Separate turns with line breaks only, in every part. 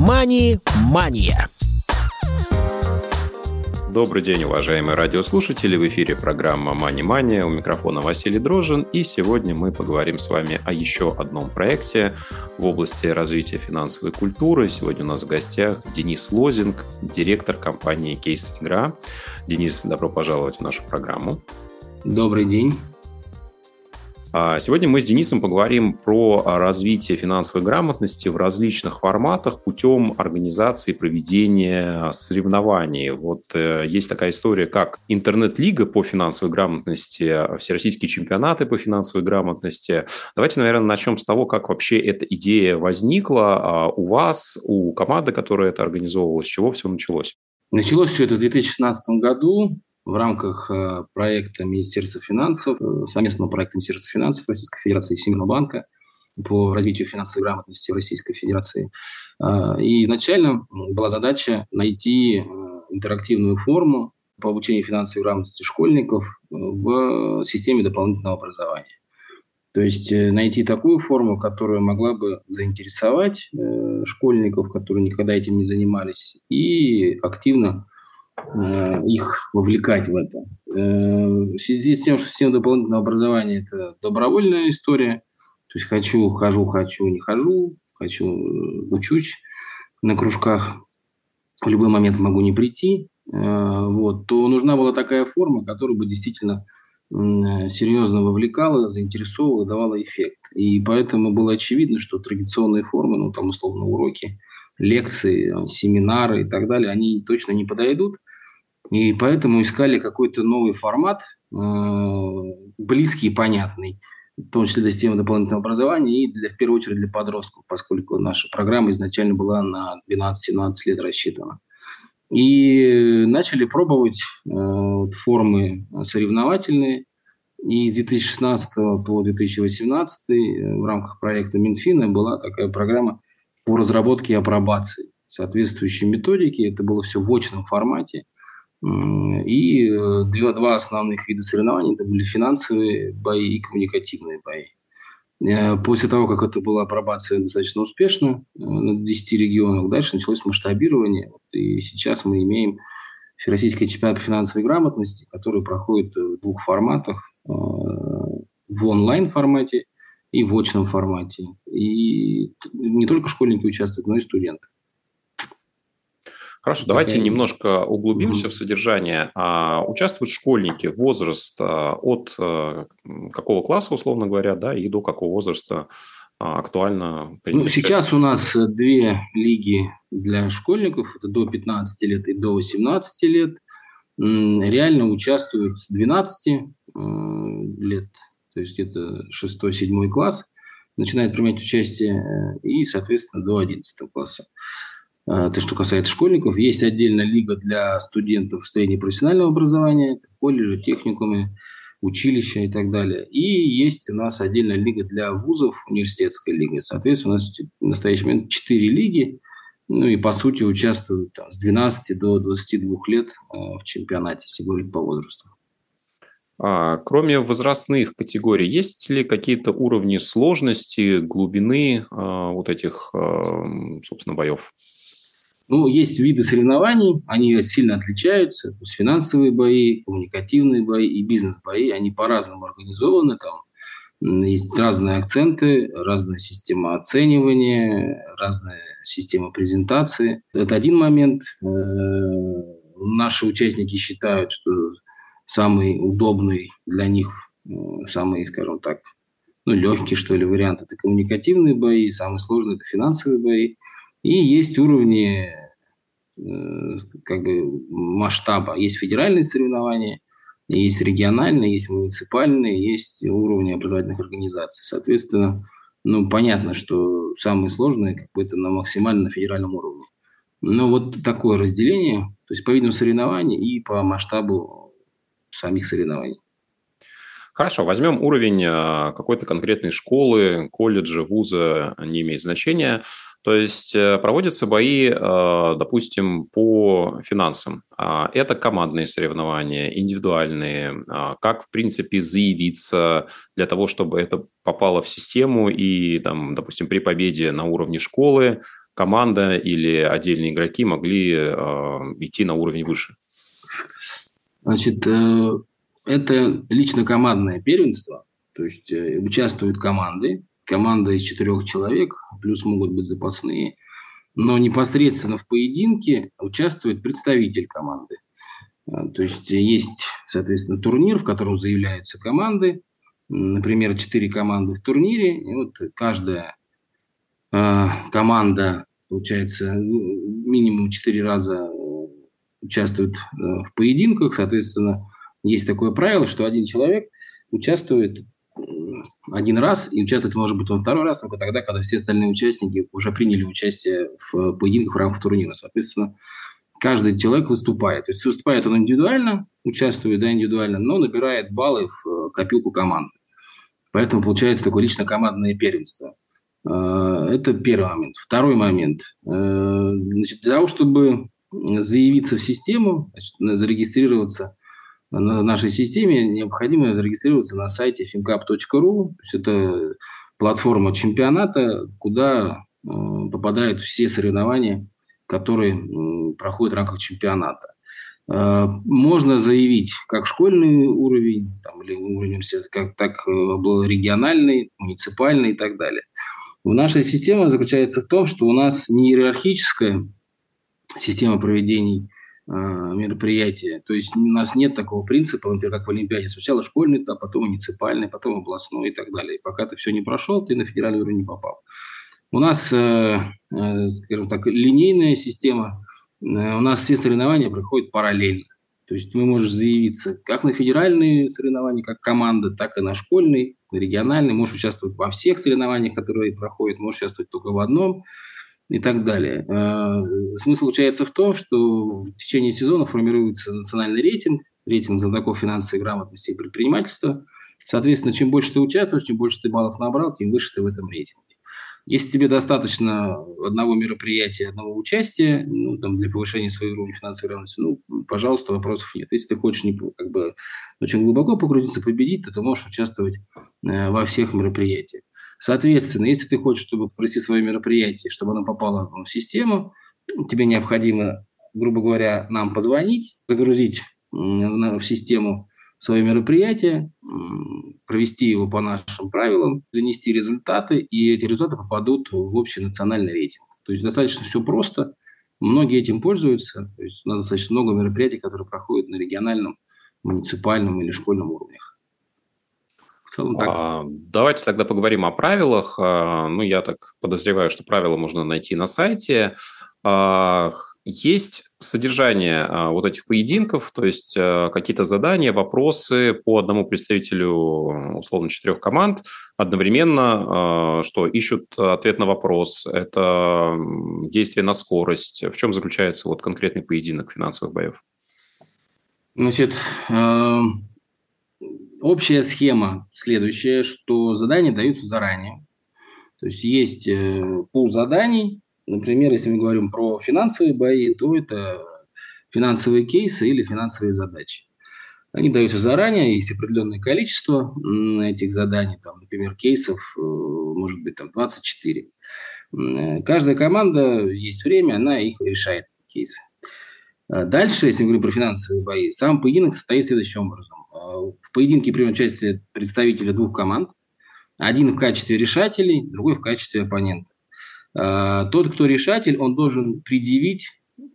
«Мани-мания».
Добрый день, уважаемые радиослушатели. В эфире программа «Мани Мания». У микрофона Василий Дрожин. И сегодня мы поговорим с вами о еще одном проекте в области развития финансовой культуры. Сегодня у нас в гостях Денис Лозинг, директор компании «Кейс Игра». Денис, добро пожаловать в нашу программу.
Добрый день.
А сегодня мы с Денисом поговорим про развитие финансовой грамотности в различных форматах путем организации проведения соревнований. Вот э, есть такая история, как интернет-лига по финансовой грамотности, всероссийские чемпионаты по финансовой грамотности. Давайте, наверное, начнем с того, как вообще эта идея возникла а, у вас, у команды, которая это организовывала, с чего все началось?
Началось все это в 2016 году в рамках э, проекта Министерства финансов, э, совместного проекта Министерства финансов Российской Федерации и Всемирного банка по развитию финансовой грамотности в Российской Федерации. Э, и изначально была задача найти интерактивную форму по обучению финансовой грамотности школьников в системе дополнительного образования. То есть найти такую форму, которая могла бы заинтересовать школьников, которые никогда этим не занимались, и активно их вовлекать в это. Э, в связи с тем, что система дополнительного образования – это добровольная история, то есть хочу, хожу, хочу, не хожу, хочу, э, учусь на кружках, в любой момент могу не прийти, вот, то нужна была такая форма, которая бы действительно серьезно вовлекала, заинтересовывала, давала эффект. И поэтому было очевидно, что традиционные формы, ну, там, условно, уроки, лекции, семинары и так далее, они точно не подойдут. И поэтому искали какой-то новый формат, э, близкий и понятный, в том числе для системы дополнительного образования и для, в первую очередь для подростков, поскольку наша программа изначально была на 12-17 лет рассчитана. И начали пробовать э, формы соревновательные. И с 2016 по 2018 э, в рамках проекта Минфина была такая программа по разработке и апробации соответствующей методики. Это было все в очном формате – и э, два, два основных вида соревнований это были финансовые бои и коммуникативные бои. Э, после того, как это была апробация достаточно успешно э, на 10 регионах, дальше началось масштабирование. И сейчас мы имеем Всероссийский чемпионат финансовой грамотности, который проходит в двух форматах. В онлайн-формате и в очном формате. И не только школьники участвуют, но и студенты.
Хорошо, давайте Такая... немножко углубимся mm-hmm. в содержание. А, участвуют школьники, возраст а, от а, какого класса, условно говоря, да, и до какого возраста а, актуально
Ну, сейчас у нас э, две лиги для школьников, это до 15 лет и до 18 лет. Реально участвуют с 12 э, лет, то есть это 6-7 класс, начинает принимать участие и, соответственно, до 11 класса. А, это что касается школьников. Есть отдельная лига для студентов среднепрофессионального образования, колледжи, техникумы, училища и так далее. И есть у нас отдельная лига для вузов, университетская лига. Соответственно, у нас в настоящий момент 4 лиги, ну и по сути участвуют там, с 12 до 22 лет а, в чемпионате, если говорить по возрасту.
А, кроме возрастных категорий, есть ли какие-то уровни сложности, глубины а, вот этих, а, собственно, боев?
Ну, есть виды соревнований, они сильно отличаются. То есть финансовые бои, коммуникативные бои и бизнес-бои, они по-разному организованы. Там есть разные акценты, разная система оценивания, разная система презентации. Это один момент. Э, наши участники считают, что самый удобный для них, э, самый, скажем так, ну, легкий, что ли, вариант – это коммуникативные бои, самый сложный – это финансовые бои. И есть уровни э, как бы масштаба. Есть федеральные соревнования, есть региональные, есть муниципальные, есть уровни образовательных организаций. Соответственно, ну, понятно, что самые сложные как бы это на максимально федеральном уровне. Но вот такое разделение, то есть по видам соревнований и по масштабу самих соревнований.
Хорошо, возьмем уровень э, какой-то конкретной школы, колледжа, вуза, не имеет значения. То есть э, проводятся бои, э, допустим, по финансам. А, это командные соревнования, индивидуальные. А, как, в принципе, заявиться для того, чтобы это попало в систему и, там, допустим, при победе на уровне школы, команда или отдельные игроки могли э, идти на уровень выше?
Значит, э, это лично командное первенство, то есть участвуют команды, команда из четырех человек, плюс могут быть запасные, но непосредственно в поединке участвует представитель команды. А, то есть есть, соответственно, турнир, в котором заявляются команды, например, четыре команды в турнире, и вот каждая э, команда, получается, минимум четыре раза участвует э, в поединках, соответственно, есть такое правило, что один человек участвует один раз, и участвовать может быть он второй раз, только тогда, когда все остальные участники уже приняли участие в поединках в рамках турнира. Соответственно, каждый человек выступает. То есть выступает он индивидуально, участвует да, индивидуально, но набирает баллы в э, копилку команды. Поэтому получается такое лично командное первенство. Э, это первый момент. Второй момент. Значит, для того, чтобы заявиться в систему, значит, зарегистрироваться на нашей системе, необходимо зарегистрироваться на сайте fincap.ru. Это платформа чемпионата, куда э, попадают все соревнования, которые проходят в рамках чемпионата. Э, можно заявить как школьный уровень, там, или уровень как, так э, региональный, муниципальный и так далее. Наша система заключается в том, что у нас не иерархическая система проведений э, мероприятия. То есть у нас нет такого принципа, например, как в Олимпиаде. Сначала школьный этап, потом муниципальный, потом областной и так далее. И пока ты все не прошел, ты на федеральный уровень не попал. У нас, э, э, скажем так, линейная система. Э, у нас все соревнования проходят параллельно. То есть мы можем заявиться как на федеральные соревнования, как команда, так и на школьный, на региональный. Можешь участвовать во всех соревнованиях, которые проходят, можешь участвовать только в одном и так далее. Э, смысл заключается в том, что в течение сезона формируется национальный рейтинг, рейтинг знатоков финансовой грамотности и предпринимательства. Соответственно, чем больше ты участвуешь, чем больше ты баллов набрал, тем выше ты в этом рейтинге. Если тебе достаточно одного мероприятия, одного участия ну, там, для повышения своего уровня финансовой грамотности, ну, пожалуйста, вопросов нет. Если ты хочешь как бы, очень глубоко погрузиться, победить, то ты можешь участвовать э, во всех мероприятиях. Соответственно, если ты хочешь, чтобы провести свое мероприятие, чтобы оно попало в систему, тебе необходимо, грубо говоря, нам позвонить, загрузить в систему свое мероприятие, провести его по нашим правилам, занести результаты, и эти результаты попадут в общий национальный рейтинг. То есть достаточно все просто. Многие этим пользуются. То есть у нас достаточно много мероприятий, которые проходят на региональном, муниципальном или школьном уровнях.
В целом так. А, давайте тогда поговорим о правилах. А, ну, я так подозреваю, что правила можно найти на сайте. А, есть содержание а, вот этих поединков, то есть а, какие-то задания, вопросы по одному представителю, условно, четырех команд одновременно, а, что ищут ответ на вопрос. Это действие на скорость. В чем заключается вот конкретный поединок финансовых боев?
Значит, эм, Общая схема следующая, что задания даются заранее. То есть есть э, пул заданий. Например, если мы говорим про финансовые бои, то это финансовые кейсы или финансовые задачи. Они даются заранее, есть определенное количество этих заданий, там, например, кейсов, э, может быть, там 24. Э, каждая команда, есть время, она их решает, кейсы. Дальше, если мы говорим про финансовые бои, сам поединок состоит следующим образом. В поединке примут участие представители двух команд. Один в качестве решателей, другой в качестве оппонента. А, тот, кто решатель, он должен предъявить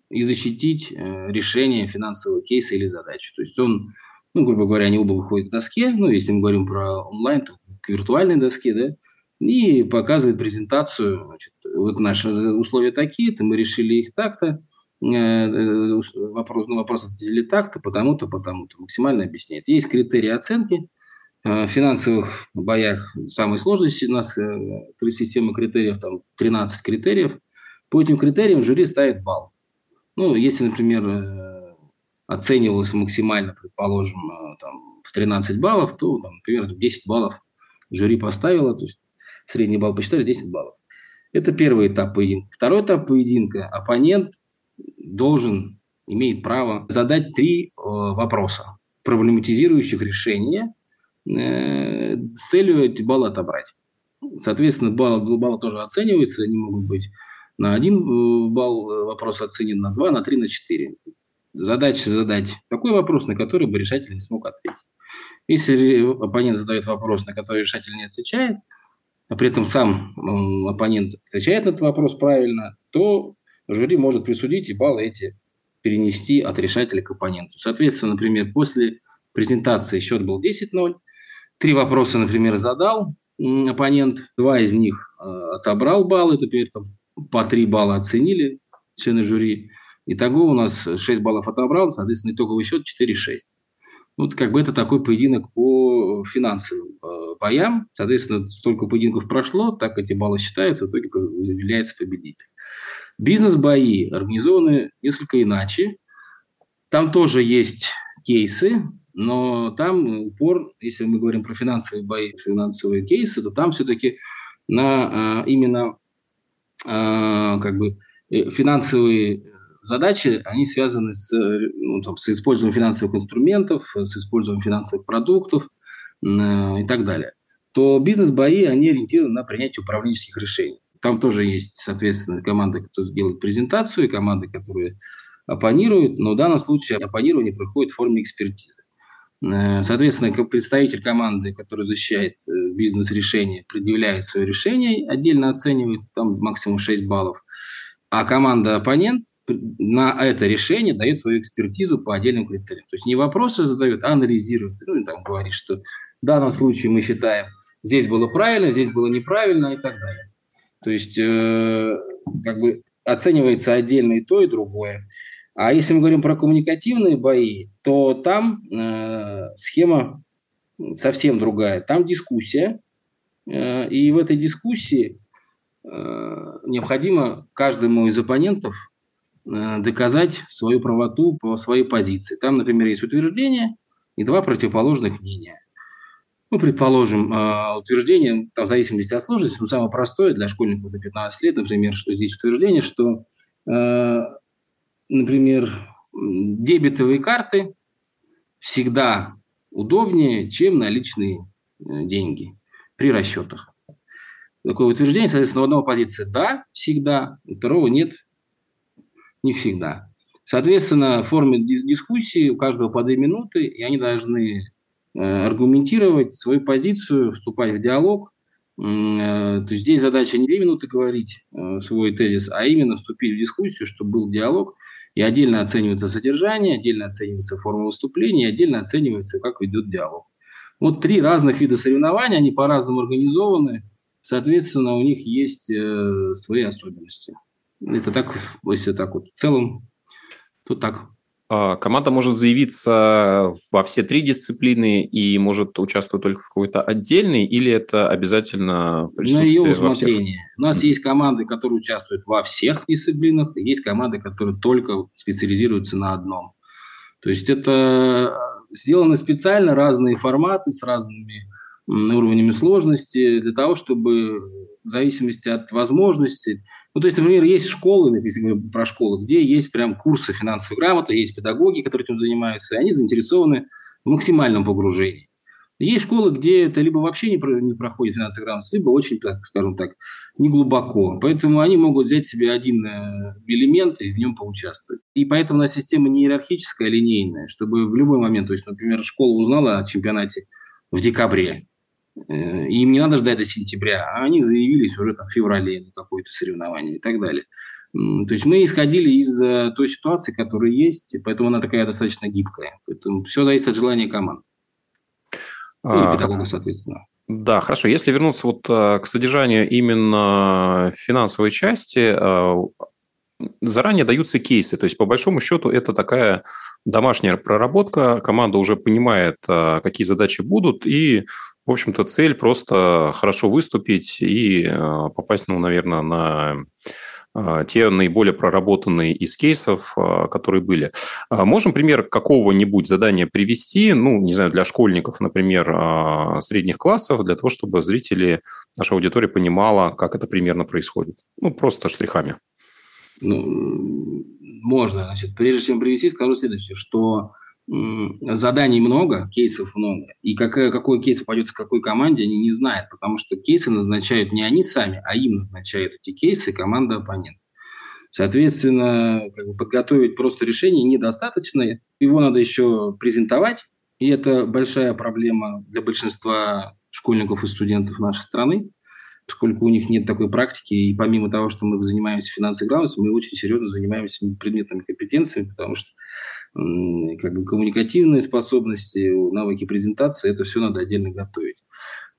и защитить э, решение финансового кейса или задачи. То есть он, ну, грубо говоря, они оба выходят к доске, ну, если мы говорим про онлайн, то к виртуальной доске, да, и показывает презентацию, значит, вот наши условия такие-то, мы решили их так-то, вопрос, на вопрос ответили так-то, потому-то, потому-то. Максимально объясняет. Есть критерии оценки. Э, в финансовых боях самые сложные у нас система критериев, там 13 критериев. По этим критериям жюри ставит балл. Ну, если, например, оценивалось максимально, предположим, там, в 13 баллов, то, там, например, 10 баллов жюри поставило, то есть средний балл посчитали 10 баллов. Это первый этап поединка. Второй этап поединка. Оппонент должен, имеет право задать три э, вопроса, проблематизирующих решения э, с целью эти баллы отобрать. Соответственно, баллы, баллы тоже оцениваются, они могут быть на один э, балл вопрос оценен, на два, на три, на четыре. Задача задать такой вопрос, на который бы решатель не смог ответить. Если оппонент задает вопрос, на который решатель не отвечает, а при этом сам оппонент отвечает на этот вопрос правильно, то жюри может присудить и баллы эти перенести от решателя к оппоненту. Соответственно, например, после презентации счет был 10-0, три вопроса, например, задал оппонент, два из них э, отобрал баллы, теперь там по три балла оценили члены жюри. Итого у нас 6 баллов отобрал, соответственно, итоговый счет 4-6. Вот как бы это такой поединок по финансовым э, боям. Соответственно, столько поединков прошло, так эти баллы считаются, в итоге является победитель. Бизнес-бои организованы несколько иначе. Там тоже есть кейсы, но там упор, если мы говорим про финансовые бои, финансовые кейсы, то там все-таки на а, именно а, как бы э, финансовые задачи, они связаны с, ну, там, с использованием финансовых инструментов, с использованием финансовых продуктов э, и так далее, то бизнес-бои, они ориентированы на принятие управленческих решений. Там тоже есть, соответственно, команды, которые делают презентацию, и команды, которые оппонируют, но в данном случае оппонирование проходит в форме экспертизы. Э, соответственно, представитель команды, который защищает э, бизнес-решение, предъявляет свое решение, отдельно оценивается, там максимум 6 баллов, а команда-оппонент на это решение дает свою экспертизу по отдельным критериям. То есть не вопросы задает, а анализирует. Ну, там говорит, что в данном случае мы считаем, здесь было правильно, здесь было неправильно и так далее. То есть э, как бы оценивается отдельно и то, и другое. А если мы говорим про коммуникативные бои, то там э, схема совсем другая. Там дискуссия, э, и в этой дискуссии э, необходимо каждому из оппонентов э, доказать свою правоту по своей позиции. Там, например, есть утверждение и два противоположных мнения. Ну, предположим, э, утверждение, там, в зависимости от сложности, но самое простое для школьников до 15 лет, например, что здесь утверждение, что э, например, дебетовые карты всегда удобнее, чем наличные э, деньги при расчетах. Такое утверждение, соответственно, у одного позиция «да» всегда, у второго «нет» не всегда. Соответственно, в форме дискуссии у каждого по две минуты, и они должны аргументировать свою позицию, вступать в диалог. Э, то есть здесь задача не две минуты говорить свой тезис, а именно вступить в дискуссию, чтобы был диалог, и отдельно оценивается содержание, отдельно оценивается форма выступления, отдельно оценивается, как ведет диалог. Вот три разных вида соревнований, они по-разному организованы, соответственно, у них есть э, свои особенности. Это так, если так вот в целом, то так.
А, команда может заявиться во все три дисциплины и может участвовать только в какой-то отдельной, или это обязательно
На ее усмотрение. У нас есть команды, которые участвуют во всех дисциплинах, есть команды, которые только специализируются на одном. То есть это сделаны специально разные форматы с разными уровнями сложности для того, чтобы в зависимости от возможностей ну, то есть, например, есть школы, если говорим про школы, где есть прям курсы финансовой грамоты, есть педагоги, которые этим занимаются, и они заинтересованы в максимальном погружении. Есть школы, где это либо вообще не, не проходит финансовая грамотность, либо очень, так, скажем так, не глубоко. Поэтому они могут взять себе один э, элемент и в нем поучаствовать. И поэтому у нас система не иерархическая, а линейная, чтобы в любой момент, то есть, например, школа узнала о чемпионате в декабре, им не надо ждать до сентября, а они заявились уже там в феврале на какое-то соревнование и так далее. То есть мы исходили из э, той ситуации, которая есть, поэтому она такая достаточно гибкая. Поэтому все зависит от желания команд.
Ну, и педагогов, соответственно. Да, хорошо. Если вернуться вот э, к содержанию именно финансовой части, заранее даются кейсы. То есть, по большому счету, это такая домашняя проработка. Команда уже понимает, какие задачи будут, и в общем-то, цель просто хорошо выступить и э, попасть, ну, наверное, на э, те наиболее проработанные из кейсов, э, которые были. Можем пример какого-нибудь задания привести, ну, не знаю, для школьников, например, средних классов, для того, чтобы зрители, наша аудитория понимала, как это примерно происходит. Ну, просто штрихами.
Ну, можно. Значит, прежде чем привести, скажу следующее, что заданий много, кейсов много, и какой, какой кейс попадет в какой команде, они не знают, потому что кейсы назначают не они сами, а им назначают эти кейсы команда оппонент. Соответственно, как бы подготовить просто решение недостаточно. Его надо еще презентовать. И это большая проблема для большинства школьников и студентов нашей страны, поскольку у них нет такой практики. И помимо того, что мы занимаемся финансовой грамотностью, мы очень серьезно занимаемся предметными компетенциями, потому что как бы коммуникативные способности, навыки презентации, это все надо отдельно готовить.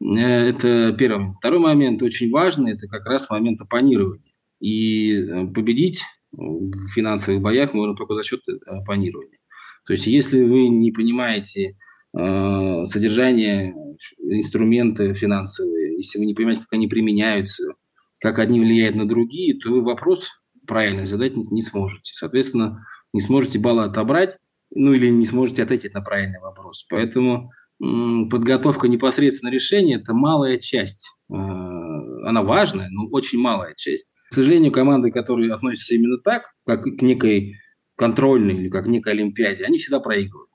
Э, это первый момент. Второй момент очень важный, это как раз момент оппонирования. И э, победить в финансовых боях можно только за счет э, оппонирования. То есть, если вы не понимаете э, содержание инструмента финансовые, если вы не понимаете, как они применяются, как одни влияют на другие, то вы вопрос правильно задать не, сможете. Соответственно, не сможете баллы отобрать, ну или не сможете ответить на правильный вопрос. Поэтому подготовка непосредственно решения – это малая часть. Она важная, но очень малая часть. К сожалению, команды, которые относятся именно так, как к некой контрольной или как к некой олимпиаде, они всегда проигрывают.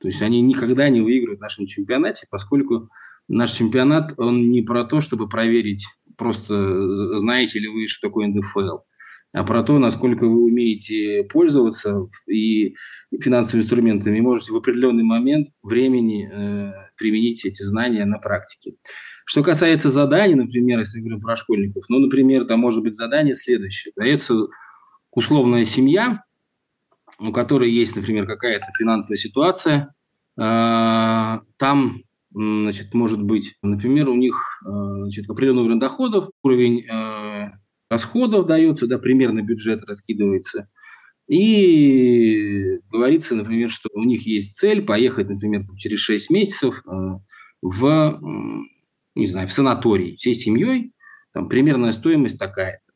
То есть они никогда не выигрывают в нашем чемпионате, поскольку наш чемпионат, он не про то, чтобы проверить, просто знаете ли вы, что такое НДФЛ, а про то, насколько вы умеете пользоваться и финансовыми инструментами, и можете в определенный момент времени э, применить эти знания на практике. Что касается заданий, например, если говорим про школьников, ну, например, там может быть задание следующее. Дается условная семья, у которой есть, например, какая-то финансовая ситуация, а, там, значит, может быть, например, у них а, значит, определенный уровень доходов, уровень а, расходов дается, да, примерно бюджет раскидывается, и говорится, например, что у них есть цель поехать, например, через 6 месяцев в не знаю, в санаторий всей семьей, там примерная стоимость такая-то.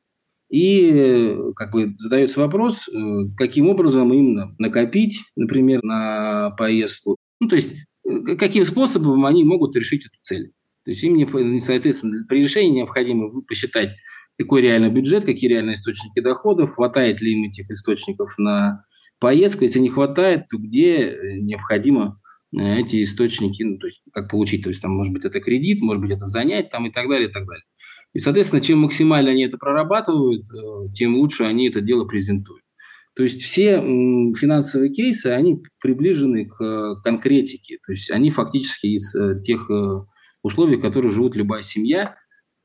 И как бы задается вопрос, э, каким образом им накопить, например, на поездку. Ну, то есть, э, каким способом они могут решить эту цель. То есть, им, соответственно, при решении необходимо посчитать, какой реальный бюджет, какие реальные источники доходов, хватает ли им этих источников на поездку. Если не хватает, то где э, необходимо Э, эти источники, ну, то есть как получить, то есть там, может быть, это кредит, может быть, это занять там и так далее, и так далее. И, соответственно, чем максимально они это прорабатывают, э, тем лучше они это дело презентуют. То есть все финансовые кейсы, они приближены к э, конкретике, то есть они фактически из тех условий, в которых живут любая семья,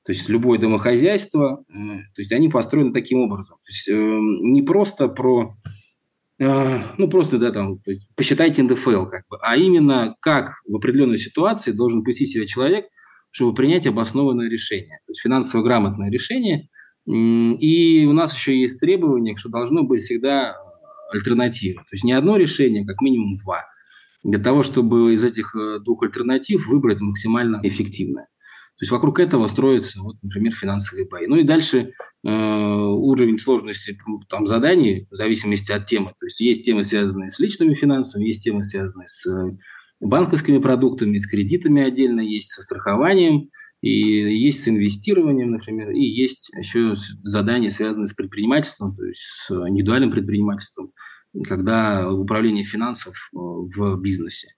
то есть любое домохозяйство, то есть они построены таким образом. То есть не просто про ну, просто, да, там, посчитайте НДФЛ, как бы, а именно как в определенной ситуации должен повести себя человек, чтобы принять обоснованное решение, то есть финансово грамотное решение. И у нас еще есть требование, что должно быть всегда альтернатива. То есть не одно решение, как минимум два. Для того, чтобы из этих э, двух альтернатив выбрать максимально эффективное. То есть вокруг этого строятся, вот, например, финансовые бои. Ну и дальше э, уровень сложности там, заданий в зависимости от темы. То есть есть темы, связанные с личными финансами, есть темы, связанные с э, банковскими продуктами, с кредитами отдельно, есть со страхованием, и есть с инвестированием, например, и есть еще задания, связанные с предпринимательством, то есть с индивидуальным предпринимательством, когда управление финансов э, в бизнесе.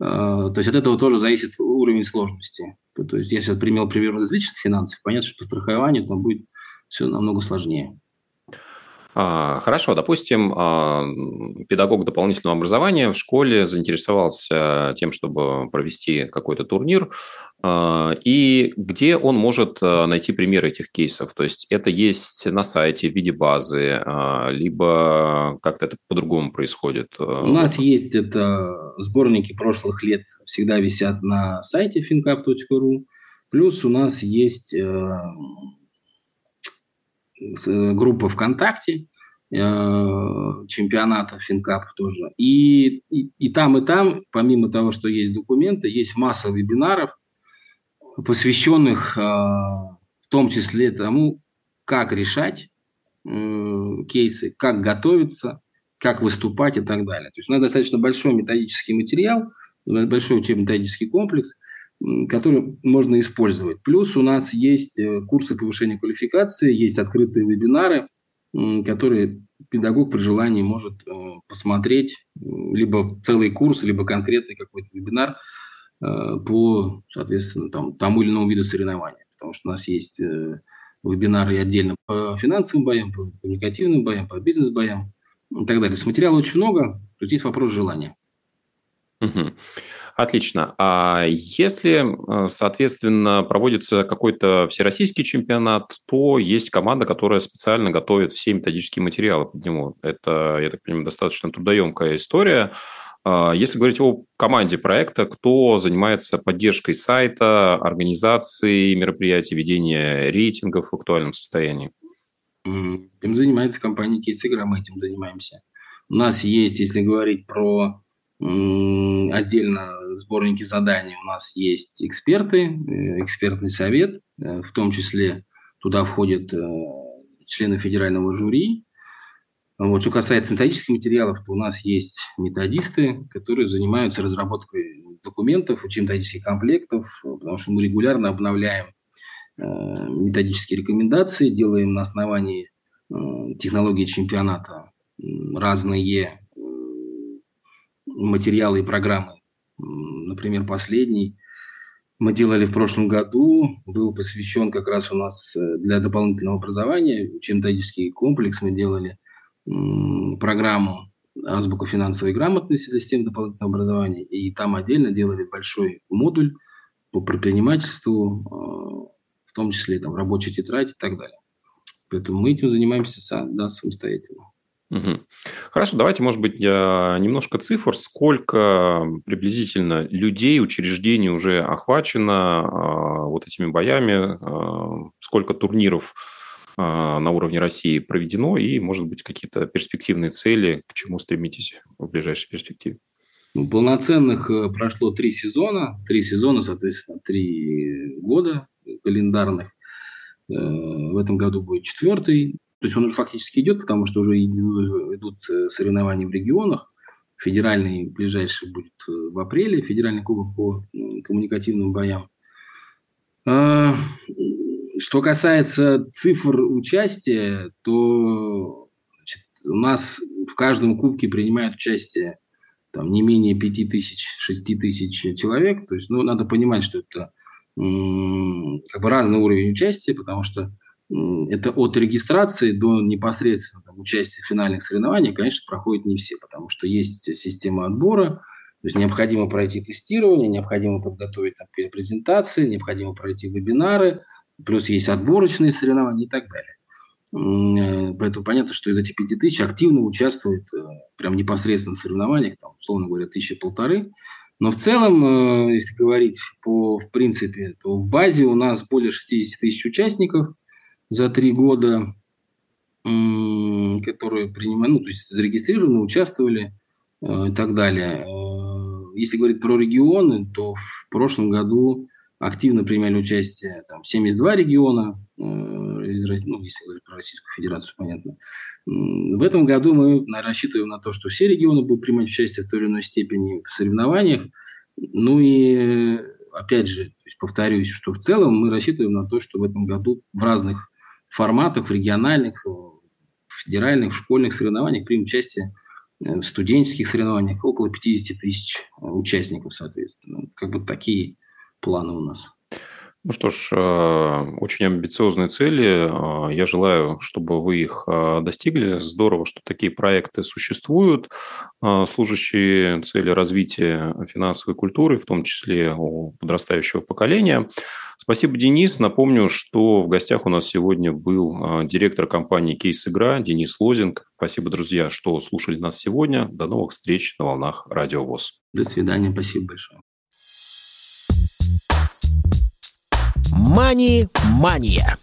Э, то есть от этого тоже зависит уровень сложности. То есть если я пример пример из личных финансов, понятно, что по страхованию там будет все намного сложнее.
А, хорошо, допустим, а, педагог дополнительного образования в школе заинтересовался тем, чтобы провести какой-то турнир, а, и где он может найти примеры этих кейсов? То есть это есть на сайте в виде базы, либо как-то это по-другому происходит?
У нас есть это сборники прошлых лет, всегда висят на сайте fincap.ru, плюс у нас есть э, группа ВКонтакте, э, чемпионата Финкап тоже. И, и, и там, и там, помимо того, что есть документы, есть масса вебинаров, посвященных э, в том числе тому, как решать кейсы, как готовиться, как выступать и так далее. То есть у нас достаточно большой методический материал, большой учебно-методический комплекс – который можно использовать. Плюс у нас есть э, курсы повышения квалификации, есть открытые вебинары, которые педагог при желании может э, посмотреть, либо целый курс, либо конкретный какой-то вебинар э, по, соответственно, там, тому или иному виду соревнования. Потому что у нас есть вебинары отдельно по финансовым боям, по коммуникативным боям, по бизнес-боям и так далее. С материала очень много, тут есть вопрос желания.
Угу. Отлично. А если, э, соответственно, проводится какой-то всероссийский чемпионат, то есть команда, которая специально готовит все методические материалы под него. Это, я так понимаю, достаточно трудоемкая история. А если говорить о команде проекта, кто занимается поддержкой сайта, организацией мероприятий, ведения рейтингов в актуальном состоянии?
Этим занимается компания Кейсигра, мы этим занимаемся. У нас есть, если говорить про отдельно сборники заданий, у нас есть эксперты, э, экспертный совет, э, в том числе туда входят э, члены федерального жюри, вот. Что касается методических материалов, то у нас есть методисты, которые занимаются разработкой документов, учебно-методических комплектов, потому что мы регулярно обновляем методические рекомендации, делаем на основании технологии чемпионата разные материалы и программы. Например, последний мы делали в прошлом году, был посвящен как раз у нас э, для дополнительного образования, учебно-методический комплекс мы делали программу азбука финансовой грамотности для системы дополнительного образования, и там отдельно делали большой модуль по предпринимательству, а, в том числе там рабочая тетрадь и так далее. Поэтому мы этим занимаемся да, самостоятельно.
Угу. Хорошо, давайте, может быть, немножко цифр. Сколько приблизительно людей, учреждений уже охвачено а, вот этими боями? А, сколько турниров а, на уровне России проведено, и, может быть, какие-то перспективные цели, к чему стремитесь в ближайшей перспективе?
Ну, полноценных э, прошло три сезона, три сезона, соответственно, три года календарных. Э, в этом году будет четвертый. То есть он уже фактически идет, потому что уже идут э, соревнования в регионах. Федеральный ближайший будет в апреле, федеральный кубок по коммуникативным боям. А, что касается цифр участия, то значит, у нас в каждом кубке принимают участие там, не менее 5 тысяч, 6 тысяч человек. То есть, ну, надо понимать, что это как бы разный уровень участия, потому что это от регистрации до непосредственно там, участия в финальных соревнованиях, конечно, проходит не все, потому что есть система отбора, то есть необходимо пройти тестирование, необходимо подготовить там, презентации, необходимо пройти вебинары – плюс есть отборочные соревнования и так далее. Э, поэтому понятно, что из этих пяти тысяч активно участвуют э, прям непосредственно в соревнованиях, там, условно говоря, тысяча полторы. Но в целом, э, если говорить по, в принципе, то в базе у нас более 60 тысяч участников за три года, которые принимали, ну, то есть зарегистрированы, участвовали и так далее. Если говорить про регионы, то в прошлом году активно принимали участие там, 72 региона, э, ну, если говорить про Российскую Федерацию, понятно. В этом году мы рассчитываем на то, что все регионы будут принимать участие в той или иной степени в соревнованиях. Ну и, опять же, повторюсь, что в целом мы рассчитываем на то, что в этом году в разных форматах, в региональных, в федеральных, в школьных соревнованиях примут участие э, в студенческих соревнованиях около 50 тысяч э, участников, соответственно. Как бы такие планы у нас?
Ну что ж, э, очень амбициозные цели. Э, я желаю, чтобы вы их э, достигли. Здорово, что такие проекты существуют, служащие цели развития финансовой культуры, в том числе у подрастающего поколения. Спасибо, Денис. Напомню, что в гостях у нас сегодня был директор компании «Кейс Игра» Денис Лозинг. Спасибо, друзья, что слушали нас сегодня. До новых встреч на волнах Радио ВОЗ.
До свидания. Спасибо большое.
«Мани-мания».